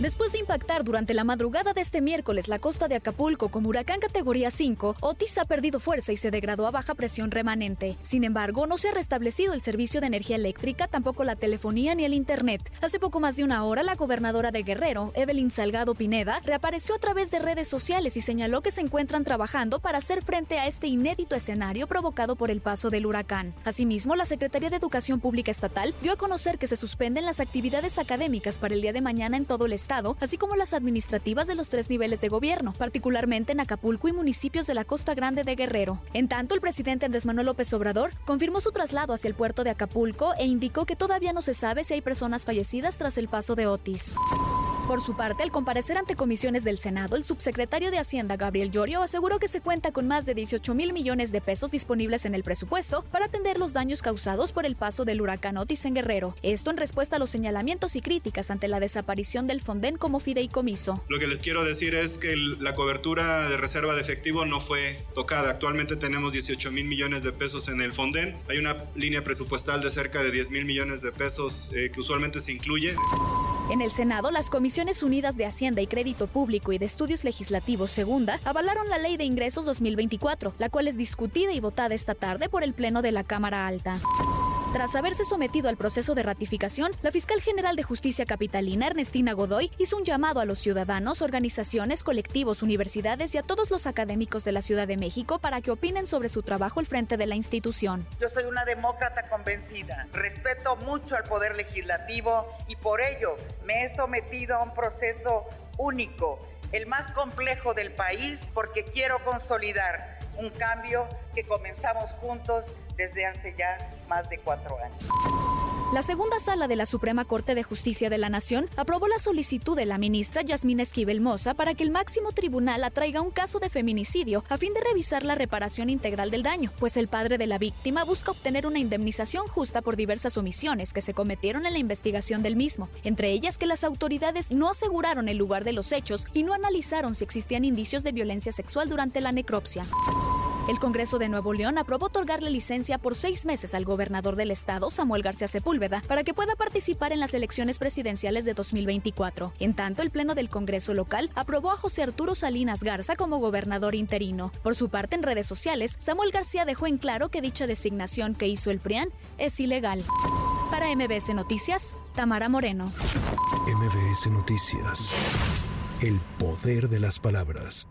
Después de impactar durante la madrugada de este miércoles la costa de Acapulco como huracán categoría 5, Otis ha perdido fuerza y se degradó a baja presión remanente. Sin embargo, no se ha restablecido el servicio de energía eléctrica, tampoco la telefonía ni el internet. Hace poco más de una hora, la gobernadora de Guerrero, Evelyn Salgado Pineda, reapareció a través de redes sociales y señaló que se encuentran trabajando para hacer frente a este inédito escenario provocado por el paso del huracán. Asimismo, la Secretaría de Educación Pública Estatal dio a conocer que se suspenden las actividades académicas para el día de mañana en todo el estado así como las administrativas de los tres niveles de gobierno, particularmente en Acapulco y municipios de la Costa Grande de Guerrero. En tanto, el presidente Andrés Manuel López Obrador confirmó su traslado hacia el puerto de Acapulco e indicó que todavía no se sabe si hay personas fallecidas tras el paso de Otis. Por su parte, al comparecer ante comisiones del Senado, el subsecretario de Hacienda, Gabriel Llorio, aseguró que se cuenta con más de 18 mil millones de pesos disponibles en el presupuesto para atender los daños causados por el paso del huracán Otis en Guerrero. Esto en respuesta a los señalamientos y críticas ante la desaparición del Fonden como fideicomiso. Lo que les quiero decir es que la cobertura de reserva de efectivo no fue tocada. Actualmente tenemos 18 mil millones de pesos en el Fonden. Hay una línea presupuestal de cerca de 10 mil millones de pesos eh, que usualmente se incluye. En el Senado, las Comisiones Unidas de Hacienda y Crédito Público y de Estudios Legislativos Segunda avalaron la Ley de Ingresos 2024, la cual es discutida y votada esta tarde por el Pleno de la Cámara Alta. Tras haberse sometido al proceso de ratificación, la fiscal general de justicia capitalina, Ernestina Godoy, hizo un llamado a los ciudadanos, organizaciones, colectivos, universidades y a todos los académicos de la Ciudad de México para que opinen sobre su trabajo al frente de la institución. Yo soy una demócrata convencida, respeto mucho al poder legislativo y por ello me he sometido a un proceso único, el más complejo del país, porque quiero consolidar un cambio que comenzamos juntos desde hace ya más de cuatro años. La segunda sala de la Suprema Corte de Justicia de la Nación aprobó la solicitud de la ministra Yasmín Esquivel Moza para que el máximo tribunal atraiga un caso de feminicidio a fin de revisar la reparación integral del daño, pues el padre de la víctima busca obtener una indemnización justa por diversas omisiones que se cometieron en la investigación del mismo, entre ellas que las autoridades no aseguraron el lugar de los hechos y no analizaron si existían indicios de violencia sexual durante la necropsia. El Congreso de Nuevo León aprobó otorgarle licencia por seis meses al gobernador del estado, Samuel García Sepúlveda, para que pueda participar en las elecciones presidenciales de 2024. En tanto, el Pleno del Congreso local aprobó a José Arturo Salinas Garza como gobernador interino. Por su parte, en redes sociales, Samuel García dejó en claro que dicha designación que hizo el PRIAN es ilegal. Para MBS Noticias, Tamara Moreno. MBS Noticias. El poder de las palabras.